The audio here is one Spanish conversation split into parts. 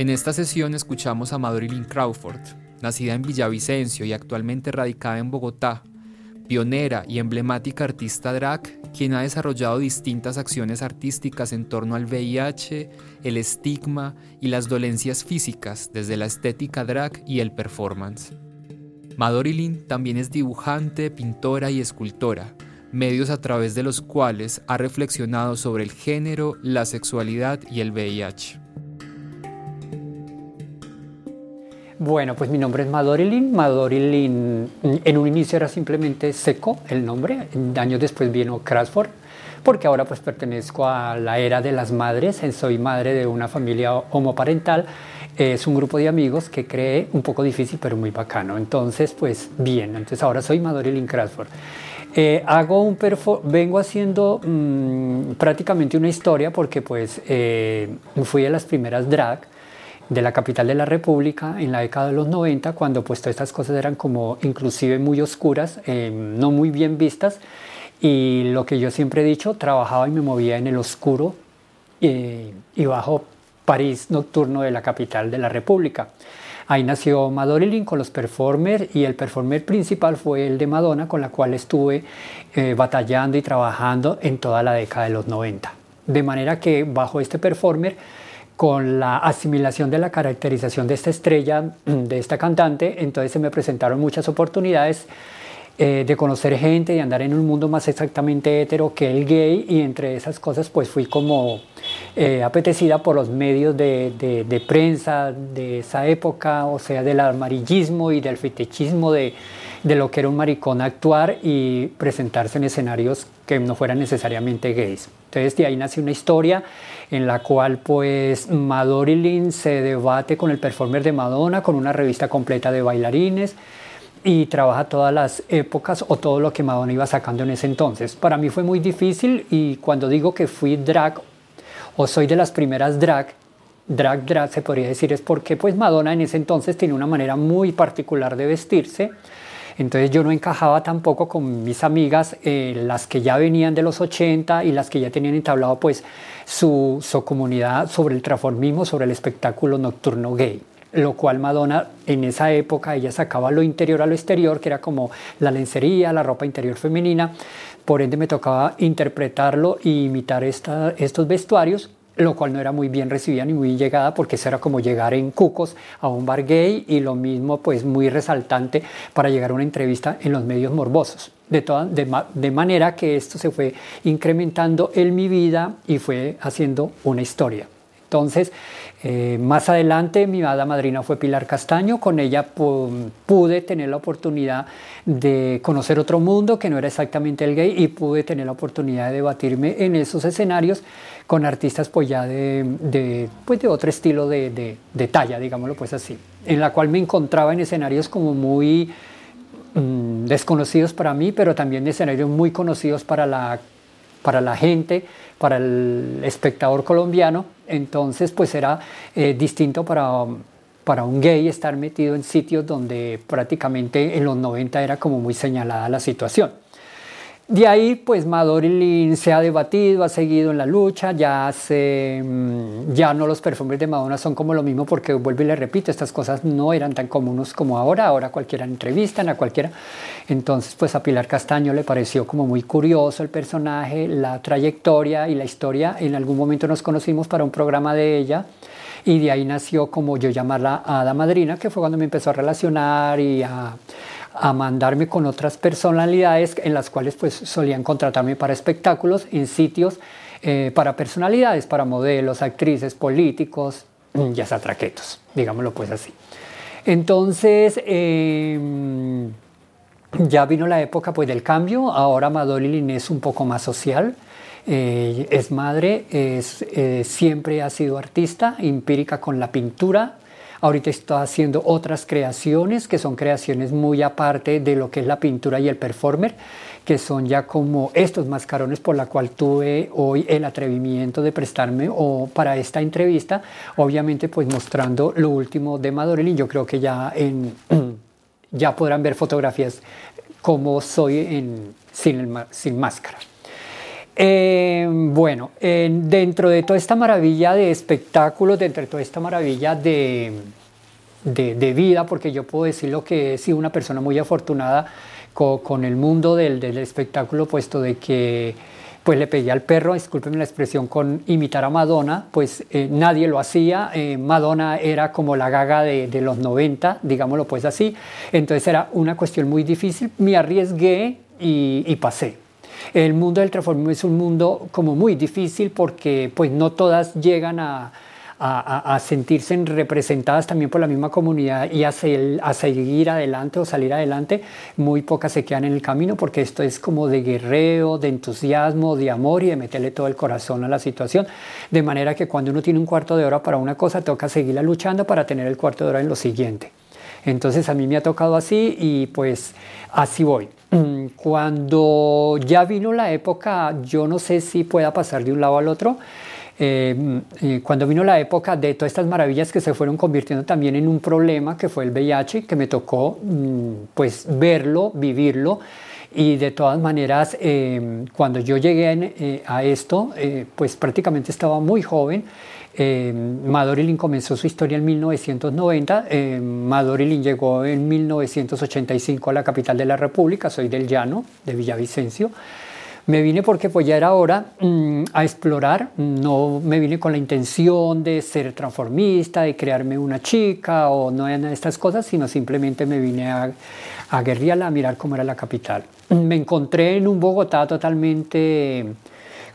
En esta sesión escuchamos a Madeline Crawford, nacida en Villavicencio y actualmente radicada en Bogotá, pionera y emblemática artista drag, quien ha desarrollado distintas acciones artísticas en torno al VIH, el estigma y las dolencias físicas desde la estética drag y el performance. Madorilyn también es dibujante, pintora y escultora, medios a través de los cuales ha reflexionado sobre el género, la sexualidad y el VIH. Bueno, pues mi nombre es Madorilyn. Madorilyn en un inicio era simplemente Seco el nombre, años después vino Crasford, porque ahora pues pertenezco a la era de las madres, soy madre de una familia homoparental, es un grupo de amigos que cree un poco difícil pero muy bacano, entonces pues bien, entonces ahora soy Madorilyn Crasford. Eh, hago un vengo haciendo mm, prácticamente una historia porque pues eh, fui de las primeras drag, de la capital de la República en la década de los 90, cuando pues todas estas cosas eran como inclusive muy oscuras, eh, no muy bien vistas, y lo que yo siempre he dicho, trabajaba y me movía en el oscuro eh, y bajo París nocturno de la capital de la República. Ahí nació Madorilyn con los performers y el performer principal fue el de Madonna, con la cual estuve eh, batallando y trabajando en toda la década de los 90. De manera que bajo este performer con la asimilación de la caracterización de esta estrella, mm, de esta cantante, entonces se me presentaron muchas oportunidades eh, de conocer gente, de andar en un mundo más exactamente hetero que el gay y entre esas cosas pues fui como eh, apetecida por los medios de, prensa de esa época, o sea, del amarillismo y del fetichismo de, de lo que era un maricón actuar y presentarse en escenarios que no fueran necesariamente gays. Entonces de ahí nace una historia en la cual pues Madorilyn se debate con el performer de Madonna, con una revista completa de bailarines y trabaja todas las épocas o todo lo que Madonna iba sacando en ese entonces. Para mí fue muy difícil y cuando digo que fui drag o soy de las primeras drag, drag drag se podría decir es porque pues Madonna en ese entonces tiene una manera muy particular de vestirse entonces yo no encajaba tampoco con mis amigas, eh, las que ya venían de los 80 y las que ya tenían entablado pues su, comunidad sobre el transformismo, sobre el espectáculo nocturno gay lo cual Madonna en esa época ella sacaba lo interior a lo exterior, que era como la lencería, la ropa interior femenina, por ende me tocaba interpretarlo e imitar estos vestuarios lo cual no era muy bien recibida ni muy llegada porque eso era como llegar en cucos a un bar gay y lo mismo pues muy resaltante para llegar a una entrevista en los medios morbosos. De, toda, de, manera que esto se fue incrementando en mi vida y fue haciendo una historia. Entonces, eh, más adelante mi hada madrina fue Pilar Castaño, con ella pude tener la oportunidad de conocer otro mundo que no era exactamente el gay y pude tener la oportunidad de debatirme en esos escenarios con artistas pues ya de, pues de otro estilo de, de, talla, digámoslo pues así, en la cual me encontraba en escenarios como muy mm, desconocidos para mí, pero también escenarios muy conocidos para la, para la gente, para el espectador colombiano, entonces pues era eh, distinto para, para un gay estar metido en sitios donde prácticamente en los 90 era como muy señalada la situación. De ahí, pues Madorilyn se ha debatido, ha seguido en la lucha, ya, se, mm, ya no los perfumes de Madonna son como lo mismo porque vuelvo y le repito, estas cosas no eran tan comunes como ahora, ahora cualquiera entrevistan a cualquiera. Entonces, pues a Pilar Castaño le pareció como muy curioso el personaje, la trayectoria y la historia. En algún momento nos conocimos para un programa de ella y de ahí nació como yo llamarla Ada Madrina, que fue cuando me empezó a relacionar y a a mandarme con otras personalidades en las cuales pues solían contratarme para espectáculos en sitios eh, para personalidades, para modelos, actrices, políticos, ya sea traquetos, digámoslo pues así. Entonces, em, ya vino la época pues del cambio, ahora Madeline es un poco más social, eh, es madre, es, eh, siempre ha sido artista, empírica con la pintura, Ahorita estoy haciendo otras creaciones que son creaciones muy aparte de lo que es la pintura y el performer, que son ya como estos mascarones por la cual tuve hoy el atrevimiento de prestarme o para esta entrevista, obviamente pues mostrando lo último de Madorelli. Yo creo que ya ya podrán ver fotografías como soy sin máscara. Eh, bueno, dentro de toda esta maravilla de espectáculos, dentro de toda esta maravilla de, de, vida, porque yo puedo decir lo que he sido una persona muy afortunada con, el mundo del, del, espectáculo, puesto de que pues le pegué al perro, discúlpenme la expresión, con imitar a Madonna, pues eh, nadie lo hacía, eh, Madonna era como la gaga de, los 90, digámoslo pues así, entonces era una cuestión muy difícil, me arriesgué y pasé. El mundo del transformismo es un mundo como muy difícil porque pues no todas llegan a, sentirse representadas también por la misma comunidad y a, a, seguir adelante o salir adelante, muy pocas se quedan en el camino porque esto es como de guerreo, de entusiasmo, de amor y de meterle todo el corazón a la situación. De manera que cuando uno tiene un cuarto de hora para una cosa, toca seguirla luchando para tener el cuarto de hora en lo siguiente. Entonces a mí me ha tocado así y pues así voy. Mm, cuando ya vino la época, yo no sé si pueda pasar de un lado al otro, eh, mm, cuando vino la época de todas estas maravillas que se fueron convirtiendo también en un problema que fue el VIH, que me tocó mm, pues verlo, vivirlo. Y de todas maneras, eh, cuando yo llegué eh, a esto, pues prácticamente estaba muy joven. Eh, comenzó su historia en 1990. Eh, llegó en 1985 a la capital de la República. Soy del Llano, de Villavicencio. Me vine porque pues ya era hora mm, a explorar. No me vine con la intención de ser transformista, de crearme una chica o no de estas cosas, sino simplemente me vine a, a guerrilla, a mirar cómo era la capital. Me encontré en un Bogotá totalmente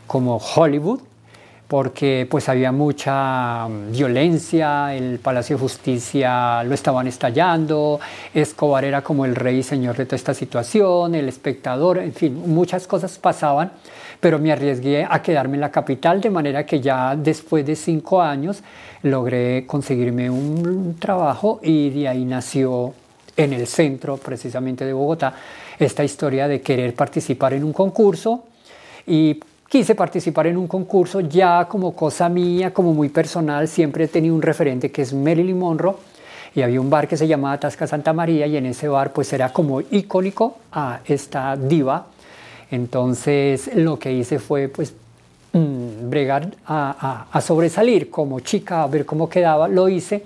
como Hollywood, porque pues había mucha mm, violencia, el Palacio de Justicia lo estaban estallando, Escobar era como el rey y señor de toda esta situación, el espectador, en fin, muchas cosas pasaban, pero me arriesgué a quedarme en la capital, de manera que ya después de cinco años logré conseguirme un trabajo y de ahí nació en el centro precisamente de Bogotá esta historia de querer participar en un concurso y quise participar en un concurso ya como cosa mía, como muy personal, siempre he tenido un referente que es Marilyn Monroe y había un bar que se llamaba Tasca Santa María y en ese bar pues era como icónico a esta diva. Entonces lo que hice fue pues mm, bregar a, a sobresalir como chica, a ver cómo quedaba, lo hice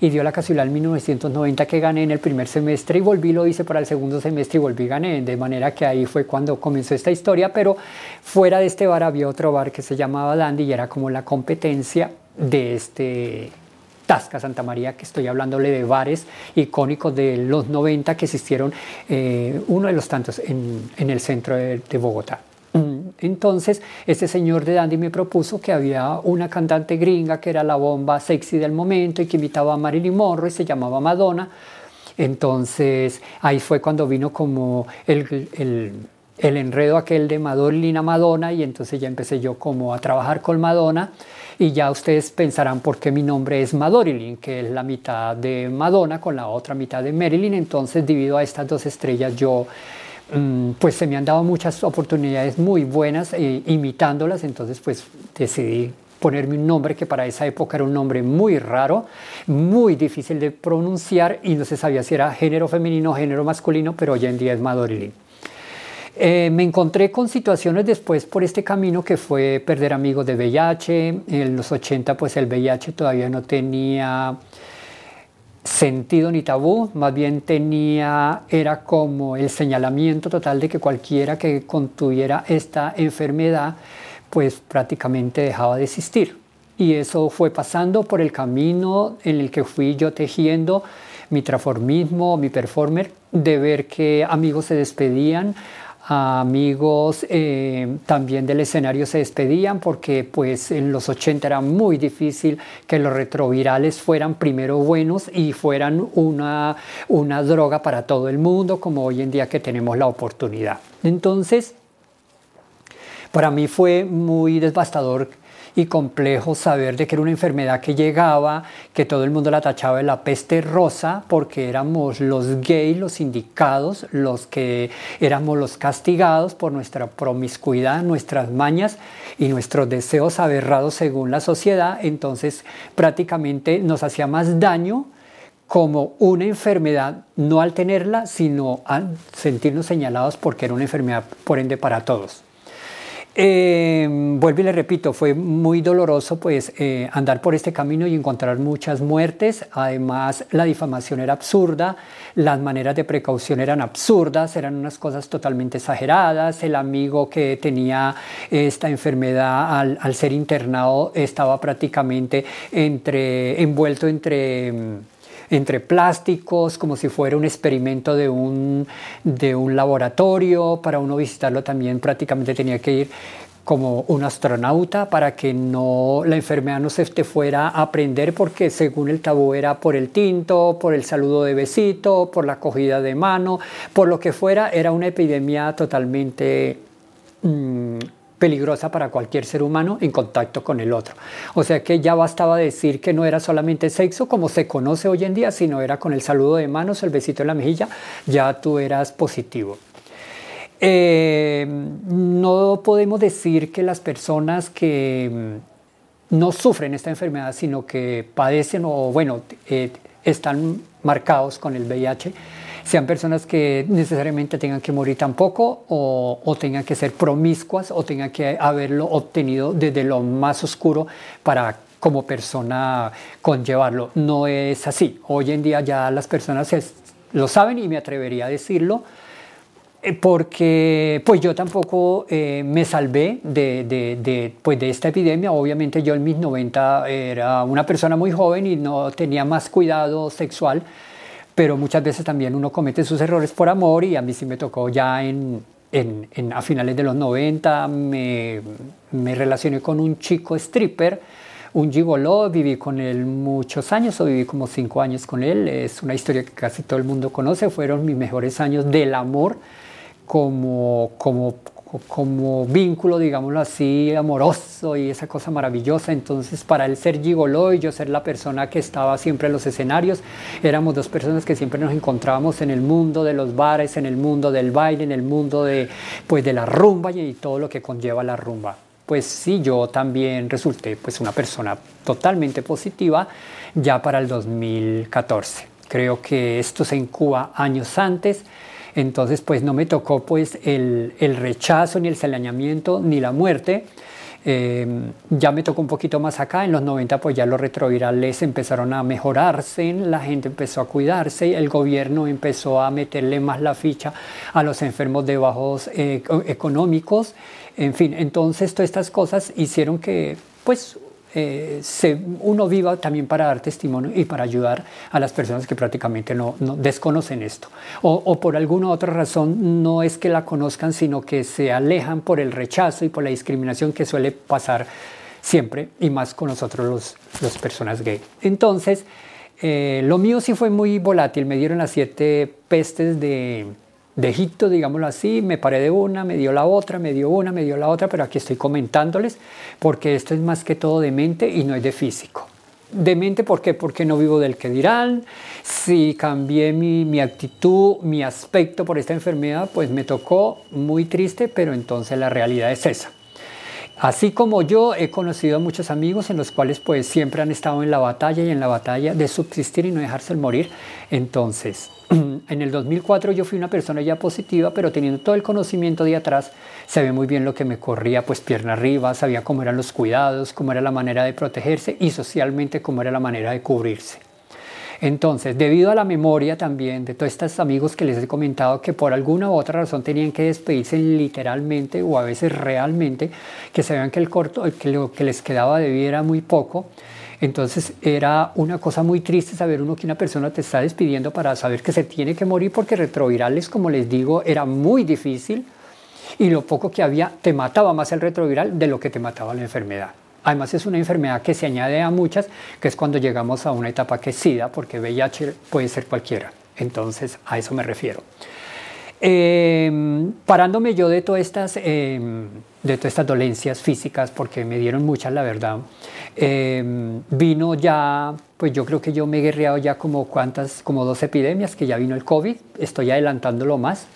y dio la casualidad en 1990 que gané en el primer semestre y volví, lo hice para el segundo semestre y volví, gané. De manera que ahí fue cuando comenzó esta historia, pero fuera de este bar había otro bar que se llamaba Dandy y era como la competencia de este Tasca Santa María, que estoy hablándole de bares icónicos de los 90 que existieron, eh, uno de los tantos en, el centro de Bogotá. Entonces, este señor de Dandy me propuso que había una cantante gringa que era la bomba sexy del momento y que imitaba a Marilyn Monroe y se llamaba Madonna. Entonces, ahí fue cuando vino como el, el, el enredo aquel de Madonna a Madonna y entonces ya empecé yo como a trabajar con Madonna y ya ustedes pensarán por qué mi nombre es Madorilyn, que es la mitad de Madonna con la otra mitad de Marilyn. Entonces, debido a estas dos estrellas, yo pues se me han dado muchas oportunidades muy buenas eh, imitándolas, entonces pues decidí ponerme un nombre que para esa época era un nombre muy raro, muy difícil de pronunciar y no se sabía si era género femenino o género masculino, pero hoy en día es Madorilin. Eh, me encontré con situaciones después por este camino que fue perder amigos de VIH. En los 80 pues el VIH todavía no tenía sentido ni tabú, más bien tenía, era como el señalamiento total de que cualquiera que contuviera esta enfermedad, pues prácticamente dejaba de existir. Y eso fue pasando por el camino en el que fui yo tejiendo mi transformismo, mi performer, de ver que amigos se despedían, amigos eh, también del escenario se despedían porque pues en los 80 era muy difícil que los retrovirales fueran primero buenos y fueran una, una droga para todo el mundo como hoy en día que tenemos la oportunidad. Entonces, para mí fue muy devastador y complejo saber de que era una enfermedad que llegaba, que todo el mundo la tachaba de la peste rosa, porque éramos los gays, los indicados, los que éramos los castigados por nuestra promiscuidad, nuestras mañas y nuestros deseos aberrados según la sociedad. Entonces prácticamente nos hacía más daño como una enfermedad, no al tenerla, sino al sentirnos señalados porque era una enfermedad, por ende, para todos. Eh, vuelvo y le repito, fue muy doloroso pues eh, andar por este camino y encontrar muchas muertes. Además, la difamación era absurda, las maneras de precaución eran absurdas, eran unas cosas totalmente exageradas. El amigo que tenía esta enfermedad al, al ser internado estaba prácticamente entre, envuelto entre entre plásticos, como si fuera un experimento de un, de un laboratorio. Para uno visitarlo también prácticamente tenía que ir como un astronauta para que no la enfermedad no se te fuera a aprender porque según el tabú era por el tinto, por el saludo de besito, por la acogida de mano, por lo que fuera, era una epidemia totalmente mm, peligrosa para cualquier ser humano en contacto con el otro. O sea que ya bastaba decir que no era solamente sexo como se conoce hoy en día, sino era con el saludo de manos, el besito en la mejilla, ya tú eras positivo. Eh, no podemos decir que las personas que mm, no sufren esta enfermedad, sino que padecen o, bueno, eh, están marcados con el VIH, sean personas que necesariamente tengan que morir tampoco o, o tengan que ser promiscuas o tengan que haberlo obtenido desde lo más oscuro para como persona conllevarlo. No es así. Hoy en día ya las personas lo saben y me atrevería a decirlo eh, porque pues yo tampoco eh, me salvé de, de, de, pues de esta epidemia. Obviamente yo en mis 90 era una persona muy joven y no tenía más cuidado sexual pero muchas veces también uno comete sus errores por amor y a mí sí me tocó ya en, en, a finales de los 90, me, me, relacioné con un chico stripper, un gigoló, viví con él muchos años, o viví como cinco años con él, es una historia que casi todo el mundo conoce, fueron mis mejores años del amor como, como, como vínculo, digámoslo así, amoroso y esa cosa maravillosa. Entonces, para él ser gigoló y yo ser la persona que estaba siempre en los escenarios, éramos dos personas que siempre nos encontrábamos en el mundo de los bares, en el mundo del baile, en el mundo de, pues, de la rumba y todo lo que conlleva la rumba. Pues sí, yo también resulté pues una persona totalmente positiva ya para el 2014. Creo que esto se incuba años antes entonces, pues no me tocó pues el, el rechazo, ni el señalamiento, ni la muerte. Eh, ya me tocó un poquito más acá, en los 90 pues ya los retrovirales empezaron a mejorarse, la gente empezó a cuidarse, el gobierno empezó a meterle más la ficha a los enfermos de bajos eh, económicos, en fin, entonces todas estas cosas hicieron que pues eh, se, uno viva también para dar testimonio y para ayudar a las personas que prácticamente no, desconocen esto. O, por alguna otra razón no es que la conozcan, sino que se alejan por el rechazo y por la discriminación que suele pasar siempre y más con nosotros los, las personas gay. Entonces, eh, lo mío sí fue muy volátil, me dieron las siete pestes de de Egipto, digámoslo así, me paré de una, me dio la otra, me dio una, me dio la otra, pero aquí estoy comentándoles porque esto es más que todo de mente y no es de físico. De mente, ¿por qué? Porque no vivo del que dirán. Si cambié mi, mi actitud, mi aspecto por esta enfermedad, pues me tocó muy triste, pero entonces la realidad es esa. Así como yo he conocido a muchos amigos en los cuales pues siempre han estado en la batalla y en la batalla de subsistir y no dejarse morir. Entonces, en el 2004 yo fui una persona ya positiva, pero teniendo todo el conocimiento de atrás, sabía muy bien lo que me corría, pues pierna arriba, sabía cómo eran los cuidados, cómo era la manera de protegerse y socialmente cómo era la manera de cubrirse. Entonces, debido a la memoria también de todos estos amigos que les he comentado que por alguna u otra razón tenían que despedirse literalmente o a veces realmente, que sabían que el corto, que lo que les quedaba de era muy poco, entonces era una cosa muy triste saber uno que una persona te está despidiendo para saber que se tiene que morir porque retrovirales, como les digo, era muy difícil y lo poco que había te mataba más el retroviral de lo que te mataba la enfermedad. Además es una enfermedad que se añade a muchas, que es cuando llegamos a una etapa que es SIDA, porque VIH puede ser cualquiera. Entonces a eso me refiero. Em, parándome yo de todas estas, em, de todas estas dolencias físicas, porque me dieron muchas, la verdad, em, vino ya, pues yo creo que yo me he guerreado ya como cuántas, como dos epidemias, que ya vino el COVID, estoy adelantándolo más.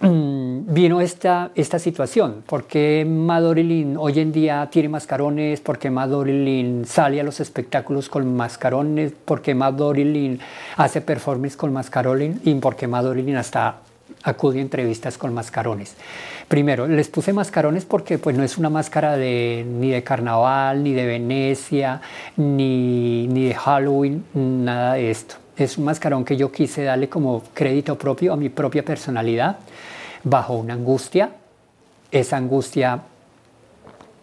Mm, vino esta, esta situación. ¿Por qué Madorilin hoy en día tiene mascarones? ¿Por qué Madorilin sale a los espectáculos con mascarones? ¿Por qué Madorilin hace performance con mascarones? ¿Y por qué Madorilin hasta acude a entrevistas con mascarones? Primero, les puse mascarones porque pues, no es una máscara de, ni de carnaval, ni de Venecia, ni, ni de Halloween, nada de esto. Es un mascarón que yo quise darle como crédito propio a mi propia personalidad bajo una angustia. Esa angustia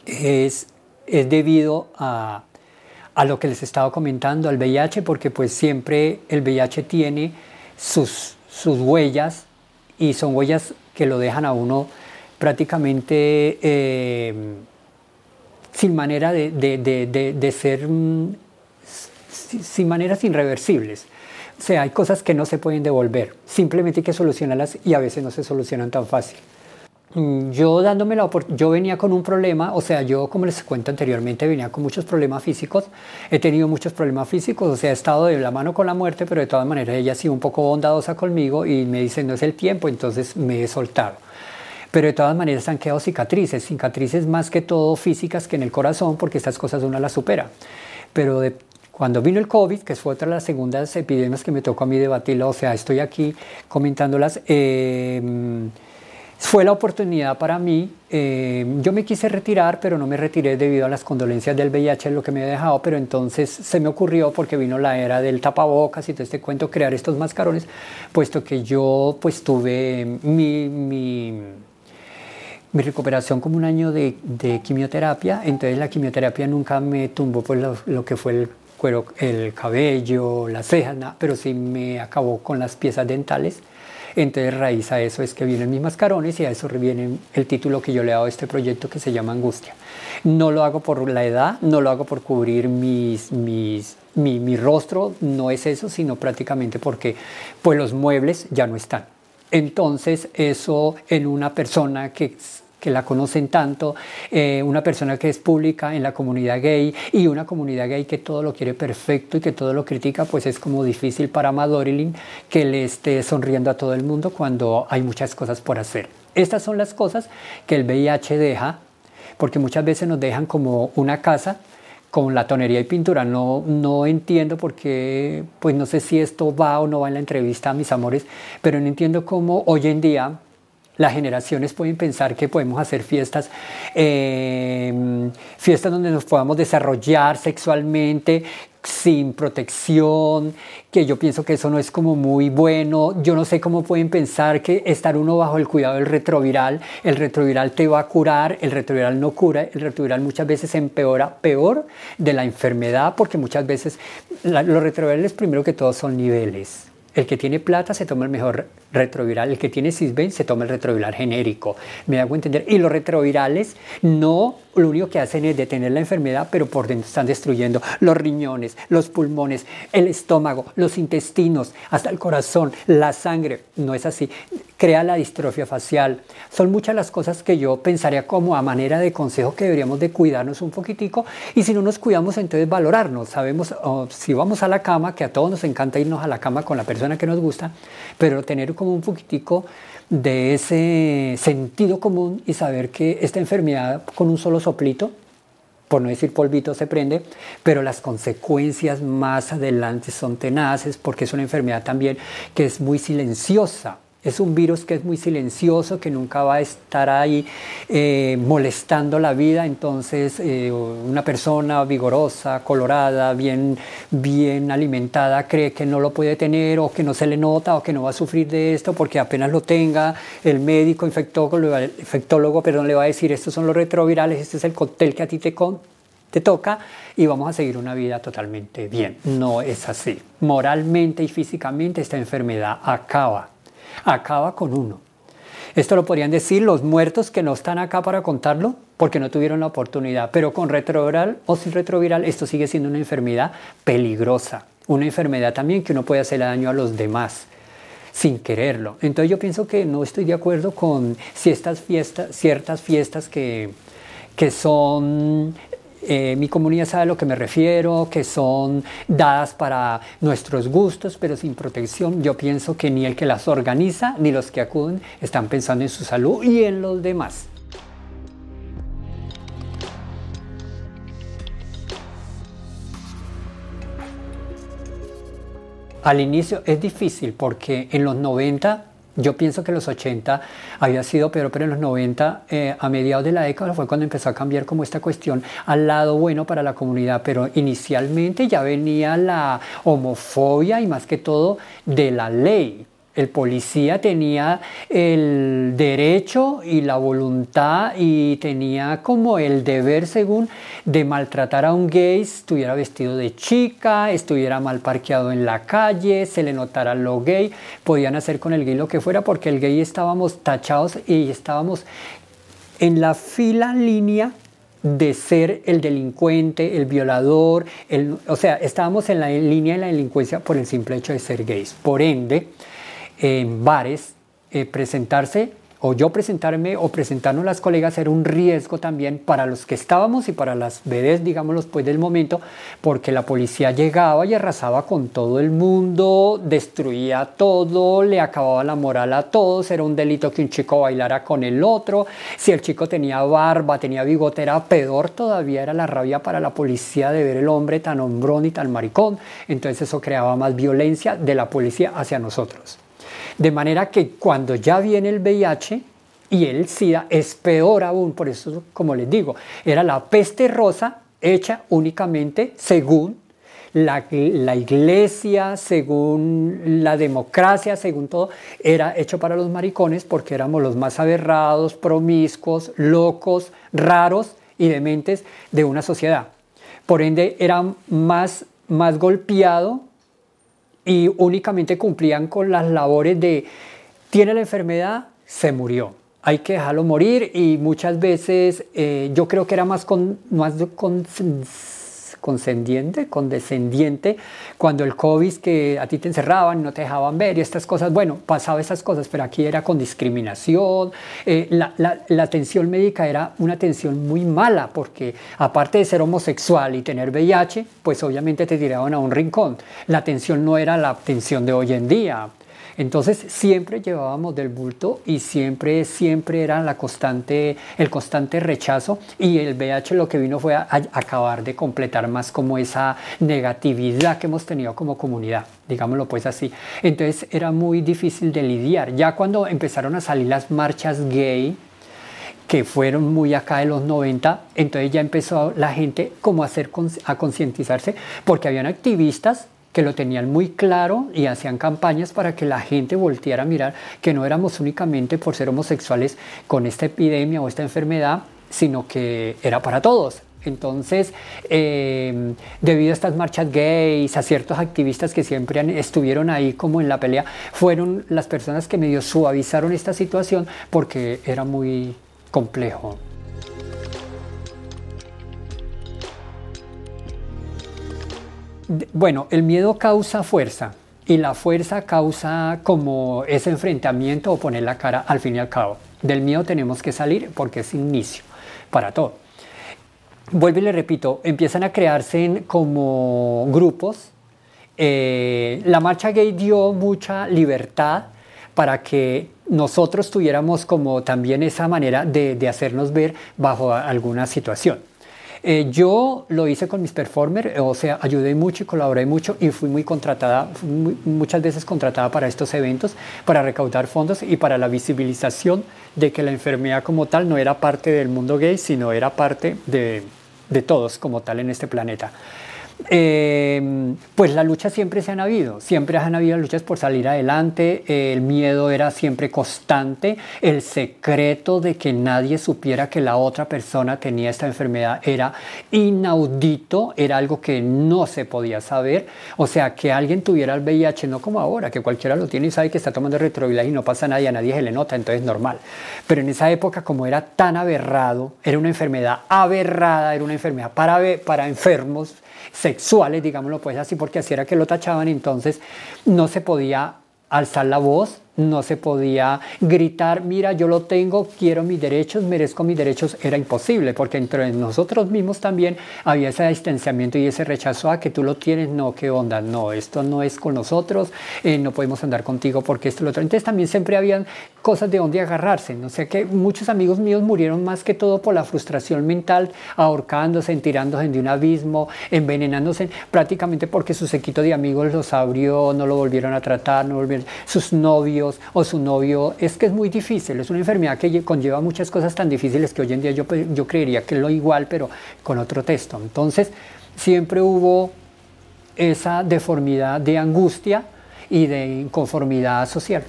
es, es debido a, a lo que les estaba comentando, al VIH, porque pues siempre el VIH tiene sus, sus huellas y son huellas que lo dejan a uno prácticamente eh, sin manera de, de, de, de ser, mm, sin maneras irreversibles. O sea, hay cosas que no se pueden devolver, simplemente hay que solucionarlas y a veces no se solucionan tan fácil. Mm, yo dándome la yo venía con un problema, o sea, yo como les cuento anteriormente venía con muchos problemas físicos, he tenido muchos problemas físicos, o sea, he estado de la mano con la muerte, pero de todas maneras ella ha sido un poco bondadosa conmigo y me dice no es el tiempo, entonces me he soltado. Pero de todas maneras han quedado cicatrices, cicatrices más que todo físicas que en el corazón, porque estas cosas uno las supera. Pero de cuando vino el COVID, que fue otra de las segundas epidemias que me tocó a mí debatirlo, o sea, estoy aquí comentándolas, em, fue la oportunidad para mí. Em, yo me quise retirar, pero no me retiré debido a las condolencias del VIH, lo que me había dejado, pero entonces se me ocurrió, porque vino la era del tapabocas y todo este cuento, crear estos mascarones, puesto que yo pues tuve mi, mi mi recuperación como un año de, quimioterapia, entonces la quimioterapia nunca me tumbó pues lo, lo, que fue el el cabello, las cejas, pero sí me acabó con las piezas dentales. Entonces, raíz a eso es que vienen mis mascarones y a eso viene el título que yo le he dado a este proyecto que se llama Angustia. No lo hago por la edad, no lo hago por cubrir mis, mis, mi, mi rostro, no es eso, sino prácticamente porque pues, los muebles ya no están. Entonces, eso en una persona que que la conocen tanto, eh, una persona que es pública en la comunidad gay y una comunidad gay que todo lo quiere perfecto y que todo lo critica, pues es como difícil para Madorilin que le esté sonriendo a todo el mundo cuando hay muchas cosas por hacer. Estas son las cosas que el VIH deja, porque muchas veces nos dejan como una casa con la tonería y pintura. No, no entiendo por qué, pues no sé si esto va o no va en la entrevista mis amores, pero no entiendo cómo hoy en día las generaciones pueden pensar que podemos hacer fiestas, eh, fiestas donde nos podamos desarrollar sexualmente sin protección, que yo pienso que eso no es como muy bueno. Yo no sé cómo pueden pensar que estar uno bajo el cuidado del retroviral, el retroviral te va a curar, el retroviral no cura, el retroviral muchas veces empeora peor de la enfermedad, porque muchas veces los retrovirales primero que todo son niveles. El que tiene plata se toma el mejor retroviral, el que tiene Cisben se toma el retroviral genérico. Me hago entender. Y los retrovirales no lo único que hacen es detener la enfermedad, pero por dentro están destruyendo los riñones, los pulmones, el estómago, los intestinos, hasta el corazón, la sangre. No es así. Crea la distrofia facial. Son muchas las cosas que yo pensaría como a manera de consejo que deberíamos de cuidarnos un poquitico y si no nos cuidamos entonces valorarnos. Sabemos si vamos a la cama, que a todos nos encanta irnos a la cama con la persona que nos gusta, pero tener como un poquitico de ese sentido común y saber que esta enfermedad con un solo soplito, por no decir polvito, se prende, pero las consecuencias más adelante son tenaces porque es una enfermedad también que es muy silenciosa. Es un virus que es muy silencioso, que nunca va a estar ahí eh, molestando la vida. Entonces, eh, una persona vigorosa, colorada, bien, bien alimentada, cree que no lo puede tener o que no se le nota o que no va a sufrir de esto porque apenas lo tenga, el médico infectólogo, infectólogo perdón, le va a decir, estos son los retrovirales, este es el cóctel que a ti te, te toca y vamos a seguir una vida totalmente bien. No es así. Moralmente y físicamente esta enfermedad acaba acaba con uno. Esto lo podrían decir los muertos que no están acá para contarlo porque no tuvieron la oportunidad, pero con retroviral o sin retroviral esto sigue siendo una enfermedad peligrosa, una enfermedad también que uno puede hacer daño a los demás. sin quererlo. Entonces yo pienso que no estoy de acuerdo con si estas fiestas, ciertas fiestas que, que son eh, mi comunidad sabe a lo que me refiero, que son dadas para nuestros gustos, pero sin protección. Yo pienso que ni el que las organiza ni los que acuden están pensando en su salud y en los demás. Al inicio es difícil porque en los 90 yo pienso que los 80 había sido peor, pero en los 90, eh, a mediados de la década, fue cuando empezó a cambiar como esta cuestión al lado bueno para la comunidad, pero inicialmente ya venía la homofobia y más que todo de la ley. El policía tenía el derecho y la voluntad y tenía como el deber, según, de maltratar a un gay, estuviera vestido de chica, estuviera mal parqueado en la calle, se le notara lo gay, podían hacer con el gay lo que fuera porque el gay estábamos tachados y estábamos en la fila línea de ser el delincuente, el violador, o sea, estábamos en la línea de la delincuencia por el simple hecho de ser gays. Por ende, en bares, eh, presentarse o yo presentarme o presentarnos las colegas era un riesgo también para los que estábamos y para las bebés, digámoslo, después del momento, porque la policía llegaba y arrasaba con todo el mundo, destruía todo, le acababa la moral a todos, era un delito que un chico bailara con el otro, si el chico tenía barba, tenía bigote, era peor todavía, era la rabia para la policía de ver el hombre tan hombrón y tan maricón, entonces eso creaba más violencia de la policía hacia nosotros. De manera que cuando ya viene el VIH y el SIDA es peor aún, por eso como les digo, era la peste rosa hecha únicamente según la, iglesia, según la democracia, según todo, era hecho para los maricones porque éramos los más aberrados, promiscuos, locos, raros y dementes de una sociedad. Por ende, era más, más golpeado y únicamente cumplían con las labores de, tiene la enfermedad, se murió. Hay que dejarlo morir y muchas veces eh, yo creo que era más, con, más con, condescendiente, condescendiente, cuando el COVID que a ti te encerraban no te dejaban ver y estas cosas, bueno, pasaba esas cosas, pero aquí era con discriminación. Eh, la, la, atención médica era una atención muy mala porque aparte de ser homosexual y tener VIH, pues obviamente te tiraban a un rincón. La atención no era la atención de hoy en día. Entonces siempre llevábamos del bulto y siempre, siempre era la constante, el constante rechazo y el VH lo que vino fue a, acabar de completar más como esa negatividad que hemos tenido como comunidad, digámoslo pues así. Entonces era muy difícil de lidiar. Ya cuando empezaron a salir las marchas gay, que fueron muy acá de los 90, entonces ya empezó la gente como a, hacer, a concientizarse, porque habían activistas que lo tenían muy claro y hacían campañas para que la gente volteara a mirar que no éramos únicamente por ser homosexuales con esta epidemia o esta enfermedad, sino que era para todos. Entonces, em, debido a estas marchas gays, a ciertos activistas que siempre estuvieron ahí como en la pelea, fueron las personas que medio suavizaron esta situación porque era muy complejo. Bueno, el miedo causa fuerza y la fuerza causa como ese enfrentamiento o poner la cara al fin y al cabo. Del miedo tenemos que salir porque es inicio para todo. Vuelvo y le repito, empiezan a crearse como grupos. Eh, la marcha gay dio mucha libertad para que nosotros tuviéramos como también esa manera de hacernos ver bajo alguna situación. Eh, yo lo hice con mis performers, o sea, ayudé mucho y colaboré mucho y fui muy contratada, muchas veces contratada para estos eventos, para recaudar fondos y para la visibilización de que la enfermedad como tal no era parte del mundo gay, sino era parte de, de todos como tal en este planeta. Eh, pues la lucha siempre se han habido, siempre han habido luchas por salir adelante, el miedo era siempre constante, el secreto de que nadie supiera que la otra persona tenía esta enfermedad era inaudito, era algo que no se podía saber, o sea, que alguien tuviera el VIH, no como ahora, que cualquiera lo tiene y sabe que está tomando retroviral y no pasa nada y a nadie se le nota, entonces es normal. Pero en esa época, como era tan aberrado, era una enfermedad aberrada, era una enfermedad para, para enfermos, sexuales, digámoslo pues así, porque así era que lo tachaban, entonces no se podía alzar la voz, no se podía gritar, mira, yo lo tengo, quiero mis derechos, merezco mis derechos, era imposible, porque entre nosotros mismos también había ese distanciamiento y ese rechazo a que tú lo tienes, no, qué onda, no, esto no es con nosotros, eh, no podemos andar contigo porque esto lo otro. Entonces también siempre habían cosas de donde agarrarse, ¿no? o sea que muchos amigos míos murieron más que todo por la frustración mental, ahorcándose, tirándose de un abismo, envenenándose, prácticamente porque su sequito de amigos los abrió, no lo volvieron a tratar, no volvieron, sus novios, o su novio, es que es muy difícil, es una enfermedad que conlleva muchas cosas tan difíciles que hoy en día yo, yo creería que es lo igual, pero con otro texto. Entonces, siempre hubo esa deformidad de angustia y de inconformidad social.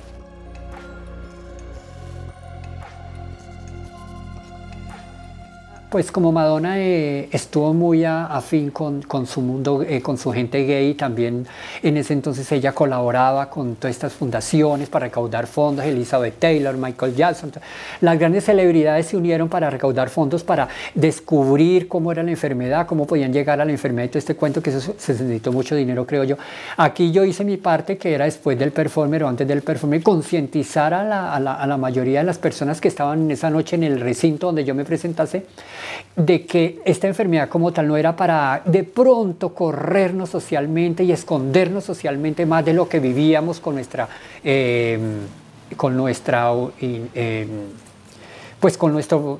Pues como Madonna eh, estuvo muy afín con, con, su mundo, eh, con su gente gay, también en ese entonces ella colaboraba con todas estas fundaciones para recaudar fondos, Elizabeth Taylor, Michael Jackson. Las grandes celebridades se unieron para recaudar fondos para descubrir cómo era la enfermedad, cómo podían llegar a la enfermedad todo este cuento que se, se necesitó mucho dinero, creo yo. Aquí yo hice mi parte, que era después del performer o antes del performer, concientizar a la, a, la, a la mayoría de las personas que estaban en esa noche en el recinto donde yo me presentase de que esta enfermedad como tal no era para de pronto corrernos socialmente y escondernos socialmente más de lo que vivíamos con nuestra, eh, con nuestra eh, pues con, nuestro,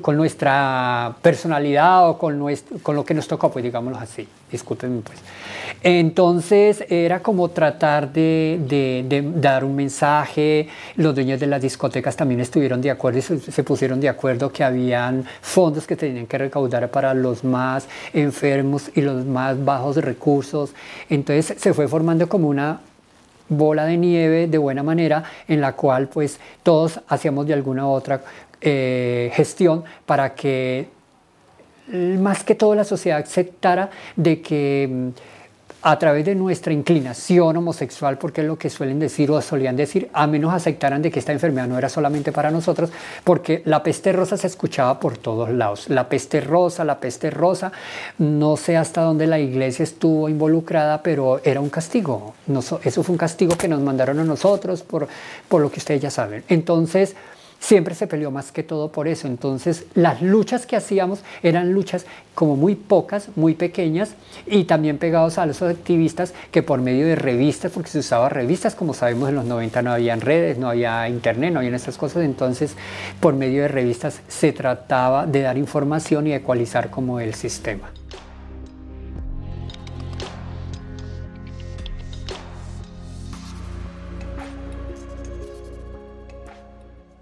con nuestra personalidad o con, nuestro, con lo que nos tocó, pues digámoslo así, discúlpenme pues. Entonces era como tratar de, de, dar un mensaje, los dueños de las discotecas también estuvieron de acuerdo y se, pusieron de acuerdo que habían fondos que tenían que recaudar para los más enfermos y los más bajos recursos. Entonces se fue formando como una bola de nieve de buena manera en la cual pues todos hacíamos de alguna u otra eh, gestión para que más que todo la sociedad aceptara de que mm, a través de nuestra inclinación homosexual, porque es lo que suelen decir o solían decir, a menos aceptaran de que esta enfermedad no era solamente para nosotros, porque la peste rosa se escuchaba por todos lados. La peste rosa, la peste rosa, no sé hasta dónde la iglesia estuvo involucrada, pero era un castigo. eso fue un castigo que nos mandaron a nosotros por, por lo que ustedes ya saben. Entonces, siempre se peleó más que todo por eso. Entonces, las luchas que hacíamos eran luchas como muy pocas, muy pequeñas y también pegados a los activistas que por medio de revistas, porque se usaba revistas, como sabemos en los 90 no había redes, no había internet, no había estas cosas, entonces por medio de revistas se trataba de dar información y ecualizar como el sistema.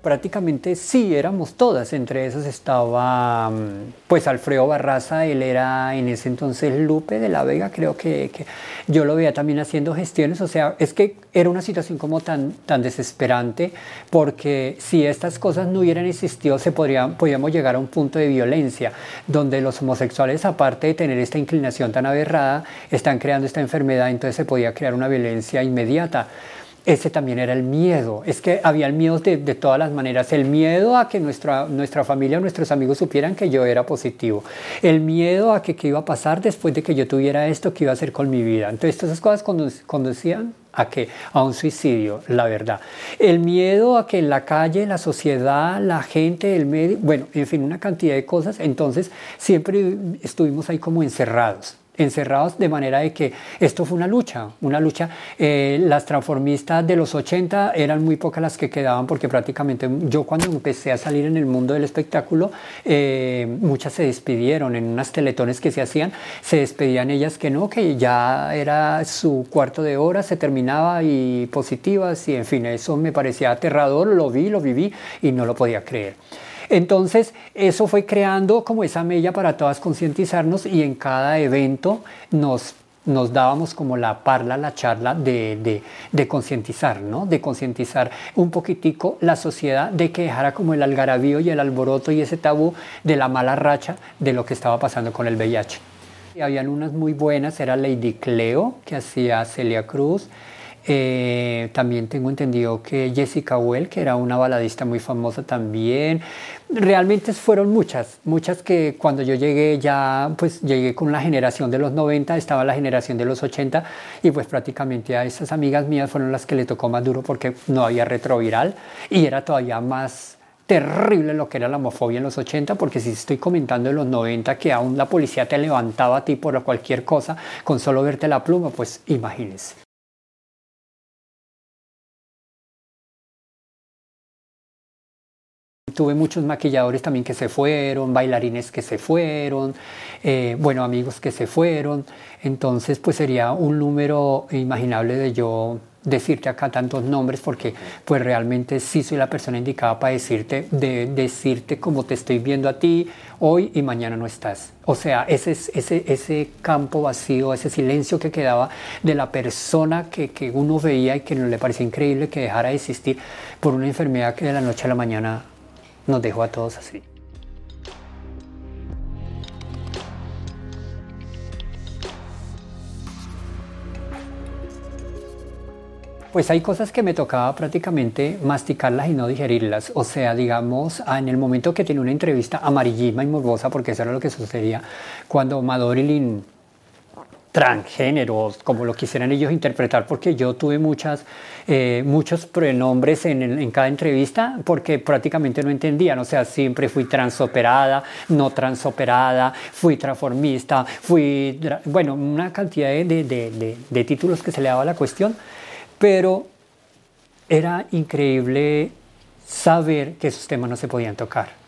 Prácticamente sí, éramos todas. Entre esas estaba mm, pues Alfredo Barraza, él era en ese entonces Lupe de la Vega, creo que, yo lo veía también haciendo gestiones. O sea, es que era una situación como tan, tan desesperante porque si estas cosas no hubieran existido, se podría, podríamos llegar a un punto de violencia donde los homosexuales, aparte de tener esta inclinación tan aberrada, están creando esta enfermedad, entonces se podía crear una violencia inmediata ese también era el miedo. Es que había el miedo de, todas las maneras. El miedo a que nuestra, nuestra familia, nuestros amigos supieran que yo era positivo. El miedo a que qué iba a pasar después de que yo tuviera esto, qué iba a hacer con mi vida. Entonces, todas esas cosas conducían a que a un suicidio, la verdad. El miedo a que en la calle, la sociedad, la gente, el medio, bueno, en fin, una cantidad de cosas. Entonces, siempre estuvimos ahí como encerrados encerrados de manera de que esto fue una lucha, una lucha. Eh, las transformistas de los 80 eran muy pocas las que quedaban porque prácticamente yo cuando empecé a salir en el mundo del espectáculo, eh, muchas se despidieron en unas teletones que se hacían, se despedían ellas que no, que ya era su cuarto de hora, se terminaba y positivas y en fin, eso me parecía aterrador, lo vi, lo viví y no lo podía creer. Entonces, eso fue creando como esa mella para todas concientizarnos y en cada evento nos nos dábamos como la parla, la charla de, de, concientizar, ¿no? De concientizar un poquitico la sociedad de que dejara como el algarabío y el alboroto y ese tabú de la mala racha de lo que estaba pasando con el VIH. Y habían unas muy buenas, era Lady Cleo, que hacía Celia Cruz, Eh, también tengo entendido que Jessica Well, que era una baladista muy famosa también. Realmente fueron muchas, muchas que cuando yo llegué ya, pues llegué con la generación de los 90, estaba la generación de los 80 y pues prácticamente a esas amigas mías fueron las que le tocó más duro porque no había retroviral y era todavía más terrible lo que era la homofobia en los 80, porque si estoy comentando en los 90 que aún la policía te levantaba a ti por cualquier cosa con solo verte la pluma, pues imagínense. Tuve muchos maquilladores también que se fueron, bailarines que se fueron, eh, bueno, amigos que se fueron. Entonces, pues sería un número imaginable de yo decirte acá tantos nombres porque pues realmente sí soy la persona indicada para decirte, de decirte cómo te estoy viendo a ti hoy y mañana no estás. O sea, ese, ese, ese campo vacío, ese silencio que quedaba de la persona que, que uno veía y que no le parecía increíble que dejara de existir por una enfermedad que de la noche a la mañana nos dejó a todos así. Pues hay cosas que me tocaba prácticamente masticarlas y no digerirlas. O sea, digamos, en el momento que tiene una entrevista amarillima y morbosa, porque eso era lo que sucedía cuando Madorilin transgéneros, como lo quisieran ellos interpretar, porque yo tuve muchas, eh, muchos pronombres en, en, cada entrevista porque prácticamente no entendían, o sea, siempre fui transoperada, no transoperada, fui transformista, fui, bueno, una cantidad de, de, de títulos que se le daba a la cuestión pero era increíble saber que esos temas no se podían tocar.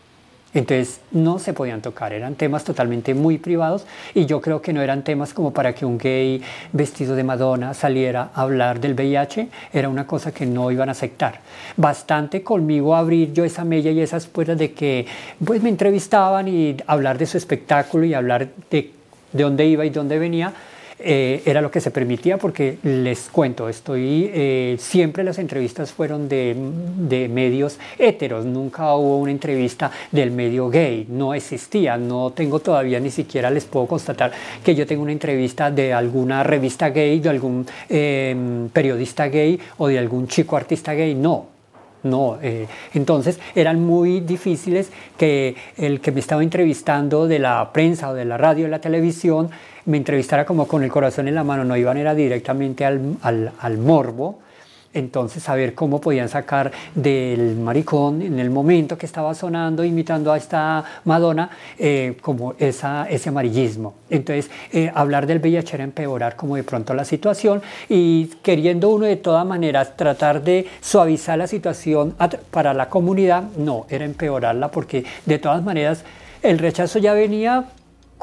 Entonces no se podían tocar, eran temas totalmente muy privados y yo creo que no eran temas como para que un gay vestido de Madonna saliera a hablar del VIH, era una cosa que no iban a aceptar. Bastante conmigo abrir yo esa mella y esas puertas de que pues me entrevistaban y hablar de su espectáculo y hablar de, de dónde iba y dónde venía, eh, era lo que se permitía porque les cuento, estoy, eh, siempre las entrevistas fueron de, de, medios heteros, nunca hubo una entrevista del medio gay, no existía, no tengo todavía ni siquiera les puedo constatar que yo tengo una entrevista de alguna revista gay, de algún em, periodista gay o de algún chico artista gay, no, no, eh, entonces eran muy difíciles que el que me estaba entrevistando de la prensa o de la radio o la televisión me entrevistara como con el corazón en la mano, no iban era directamente al, al, al morbo, entonces saber cómo podían sacar del maricón en el momento que estaba sonando, imitando a esta Madonna, eh, como esa, ese amarillismo. Entonces eh, hablar del VIH era empeorar como de pronto la situación y queriendo uno de todas maneras tratar de suavizar la situación para la comunidad, no, era empeorarla porque de todas maneras el rechazo ya venía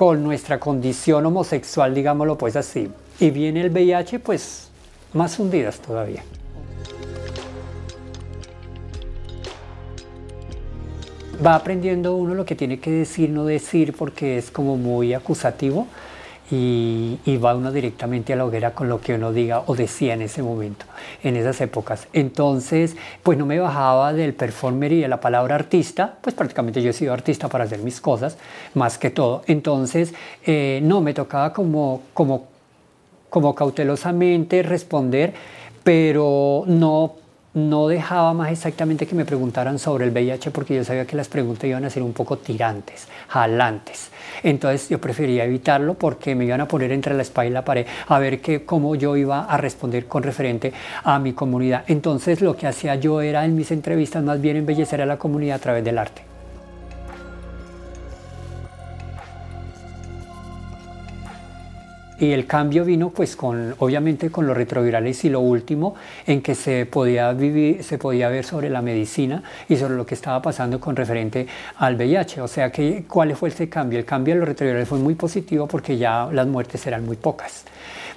con nuestra condición homosexual, digámoslo pues así. Y viene el VIH, pues más hundidas todavía. Va aprendiendo uno lo que tiene que decir, no decir, porque es como muy acusativo y, va uno directamente a la hoguera con lo que uno diga o decía en ese momento, en esas épocas. Entonces, pues no me bajaba del performer y de la palabra artista, pues prácticamente yo he sido artista para hacer mis cosas, más que todo. Entonces, eh, no, me tocaba como, como, como cautelosamente responder, pero no no dejaba más exactamente que me preguntaran sobre el VIH porque yo sabía que las preguntas iban a ser un poco tirantes, jalantes. Entonces yo prefería evitarlo porque me iban a poner entre la espalda y la pared a ver que, cómo yo iba a responder con referente a mi comunidad. Entonces lo que hacía yo era en mis entrevistas más bien embellecer a la comunidad a través del arte. Y el cambio vino pues con, obviamente con los retrovirales y lo último en que se podía, vivir, se podía ver sobre la medicina y sobre lo que estaba pasando con referente al VIH. O sea, que, ¿cuál fue ese cambio? El cambio de los retrovirales fue muy positivo porque ya las muertes eran muy pocas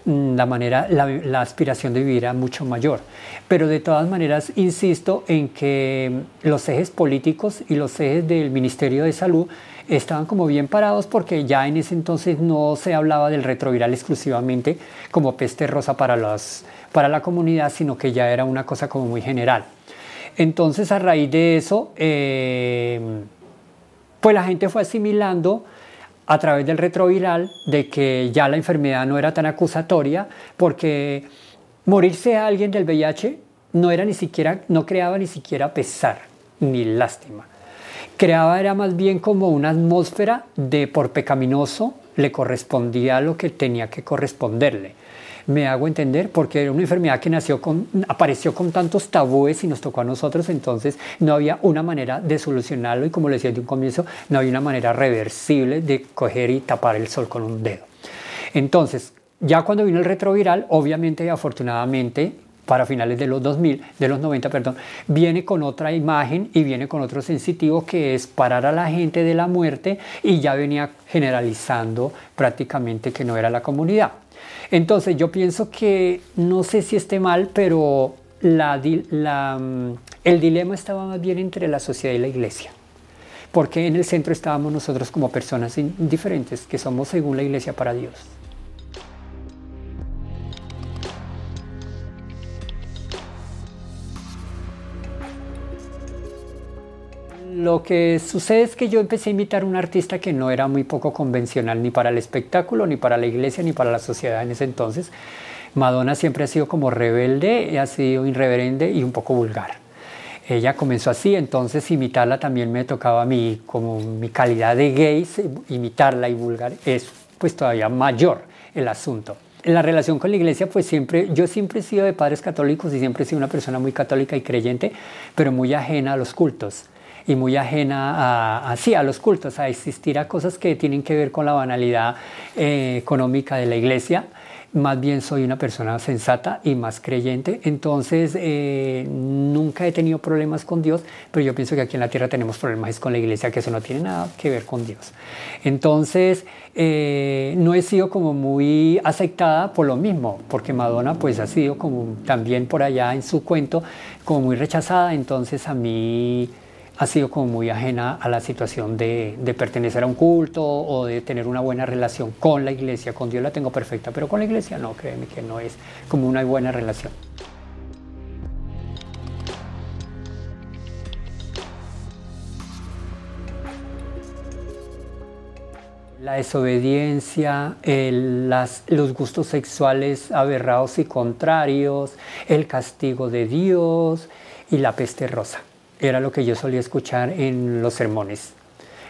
mm, la manera, la, la, aspiración de vivir era mucho mayor. Pero de todas maneras, insisto en que los ejes políticos y los ejes del Ministerio de Salud estaban como bien parados porque ya en ese entonces no se hablaba del retroviral exclusivamente como peste rosa para, para la comunidad, sino que ya era una cosa como muy general. Entonces a raíz de eso, eh, pues la gente fue asimilando a través del retroviral de que ya la enfermedad no era tan acusatoria porque morirse a alguien del VIH no era ni siquiera, no creaba ni siquiera pesar ni lástima. Creaba era más bien como una atmósfera de por pecaminoso le correspondía lo que tenía que corresponderle. Me hago entender porque era una enfermedad que nació con, apareció con tantos tabúes y nos tocó a nosotros, entonces no había una manera de solucionarlo y como le decía de un comienzo, no había una manera reversible de coger y tapar el sol con un dedo. Entonces, ya cuando vino el retroviral, obviamente y afortunadamente para finales de los 2000, de los 90, perdón, viene con otra imagen y viene con otro sensitivo que es parar a la gente de la muerte y ya venía generalizando prácticamente que no era la comunidad. Entonces yo pienso que no sé si esté mal, pero mm, el dilema estaba más bien entre la sociedad y la iglesia. Porque en el centro estábamos nosotros como personas diferentes, que somos según la iglesia para Dios. Lo que sucede es que yo empecé a imitar a un artista que no era muy poco convencional ni para el espectáculo, ni para la iglesia, ni para la sociedad en ese entonces. Madonna siempre ha sido como rebelde, ha sido irreverente y un poco vulgar. Ella comenzó así, entonces imitarla también me tocaba a mí, como mi calidad de gay, imitarla y vulgar es pues todavía mayor el asunto. En la relación con la iglesia, pues siempre, yo siempre he sido de padres católicos y siempre he sido una persona muy católica y creyente, pero muy ajena a los cultos y muy ajena a, a, los cultos, a existir a cosas que tienen que ver con la banalidad eh, económica de la iglesia. Más bien soy una persona sensata y más creyente, entonces eh, nunca he tenido problemas con Dios, pero yo pienso que aquí en la tierra tenemos problemas con la iglesia, que eso no tiene nada que ver con Dios. Entonces eh, no he sido como muy aceptada por lo mismo, porque Madonna pues ha sido como también por allá en su cuento como muy rechazada, entonces a mí ha sido como muy ajena a la situación de, pertenecer a un culto o de tener una buena relación con la iglesia. Con Dios la tengo perfecta, pero con la iglesia no, créeme que no es como una buena relación. La desobediencia, los gustos sexuales aberrados y contrarios, el castigo de Dios y la peste rosa era lo que yo solía escuchar en los sermones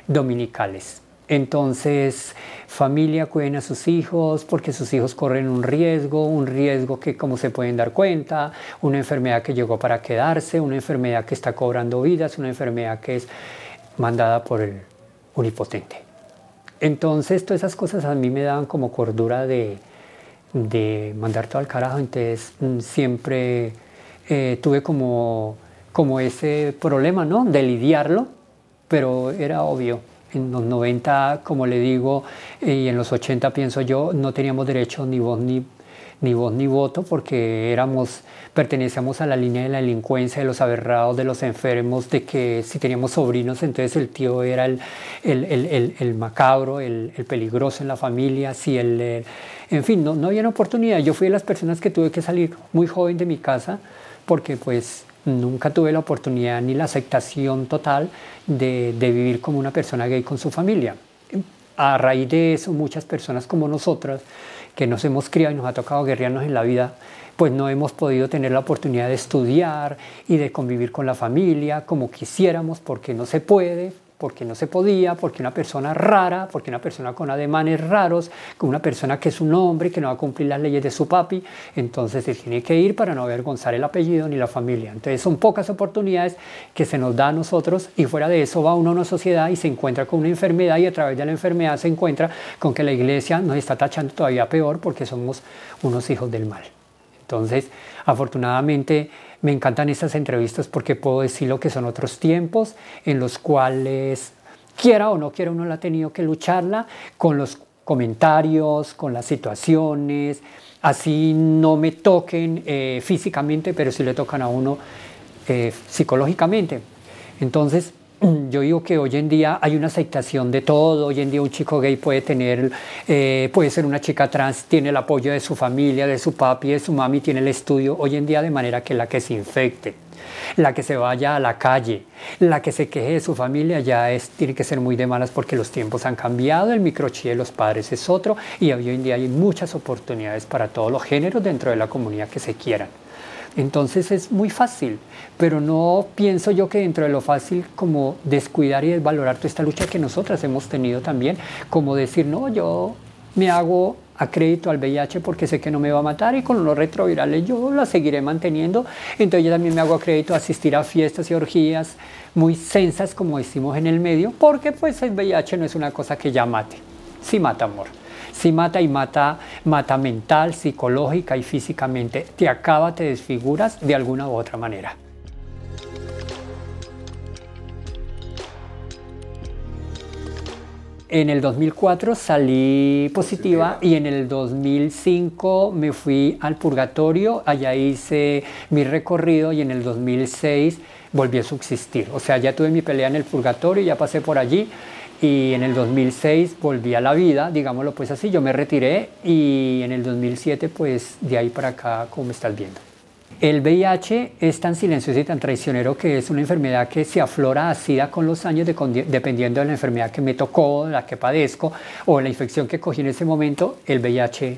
dominicales. Entonces, familia, cuiden a sus hijos porque sus hijos corren un riesgo, un riesgo que como se pueden dar cuenta, una enfermedad que llegó para quedarse, una enfermedad que está cobrando vidas, una enfermedad que es mandada por el unipotente. Entonces, todas esas cosas a mí me daban como cordura de, de mandar todo al carajo, entonces mm, siempre eh, tuve como como ese problema, ¿no? De lidiarlo, pero era obvio. En los 90, como le digo, y en los 80 pienso yo, no teníamos derecho ni voz ni, ni voz ni voto porque éramos, pertenecíamos a la línea de la delincuencia, de los aberrados, de los enfermos, de que si teníamos sobrinos, entonces el tío era el, el, el, el macabro, el, peligroso en la familia, si el, en fin, no, no había oportunidad. Yo fui de las personas que tuve que salir muy joven de mi casa porque pues nunca tuve la oportunidad ni la aceptación total de, vivir como una persona gay con su familia. A raíz de eso, muchas personas como nosotras, que nos hemos criado y nos ha tocado guerrearnos en la vida, pues no hemos podido tener la oportunidad de estudiar y de convivir con la familia como quisiéramos, porque no se puede, porque no se podía, porque una persona rara, porque una persona con ademanes raros, con una persona que es un hombre, que no va a cumplir las leyes de su papi, entonces se tiene que ir para no avergonzar el apellido ni la familia. Entonces son pocas oportunidades que se nos da a nosotros y fuera de eso va uno a una sociedad y se encuentra con una enfermedad y a través de la enfermedad se encuentra con que la iglesia nos está tachando todavía peor porque somos unos hijos del mal. Entonces, afortunadamente, me encantan estas entrevistas porque puedo decir lo que son otros tiempos en los cuales, quiera o no quiera, uno la ha tenido que lucharla con los comentarios, con las situaciones, así no me toquen eh, físicamente, pero sí le tocan a uno eh, psicológicamente. Entonces, yo digo que hoy en día hay una aceptación de todo. Hoy en día un chico gay puede tener, eh, puede ser una chica trans, tiene el apoyo de su familia, de su papi, de su mami, tiene el estudio. Hoy en día de manera que la que se infecte La que se vaya a la calle, la que se queje de su familia ya es, tiene que ser muy de malas porque los tiempos han cambiado, el microchip de los padres es otro y hoy en día hay muchas oportunidades para todos los géneros dentro de la comunidad que se quieran. Entonces es muy fácil, pero no pienso yo que dentro de lo fácil como descuidar y desvalorar toda esta lucha que nosotras hemos tenido también, como decir, no, yo me hago acrédito al VIH porque sé que no me va a matar y con los retrovirales yo la seguiré manteniendo. Entonces yo también me hago acrédito a asistir a fiestas y orgías muy sensas como decimos en el medio, porque pues el VIH no es una cosa que ya mate, sí mata amor. Sí mata y mata, mata mental, psicológica y físicamente. Te acaba, te desfiguras de alguna u otra manera. En el 2004 salí positiva y en el 2005 me fui al purgatorio, allá hice mi recorrido y en el 2006 volví a subsistir. O sea, ya tuve mi pelea en el purgatorio, ya pasé por allí y en el 2006 volví a la vida, digámoslo pues así, yo me retiré y en el 2007 pues de ahí para acá, como estás viendo. El VIH es tan silencioso y tan traicionero que es una enfermedad que se aflora a con los años dependiendo de la enfermedad que me tocó, la que padezco o la infección que cogí en ese momento, el VIH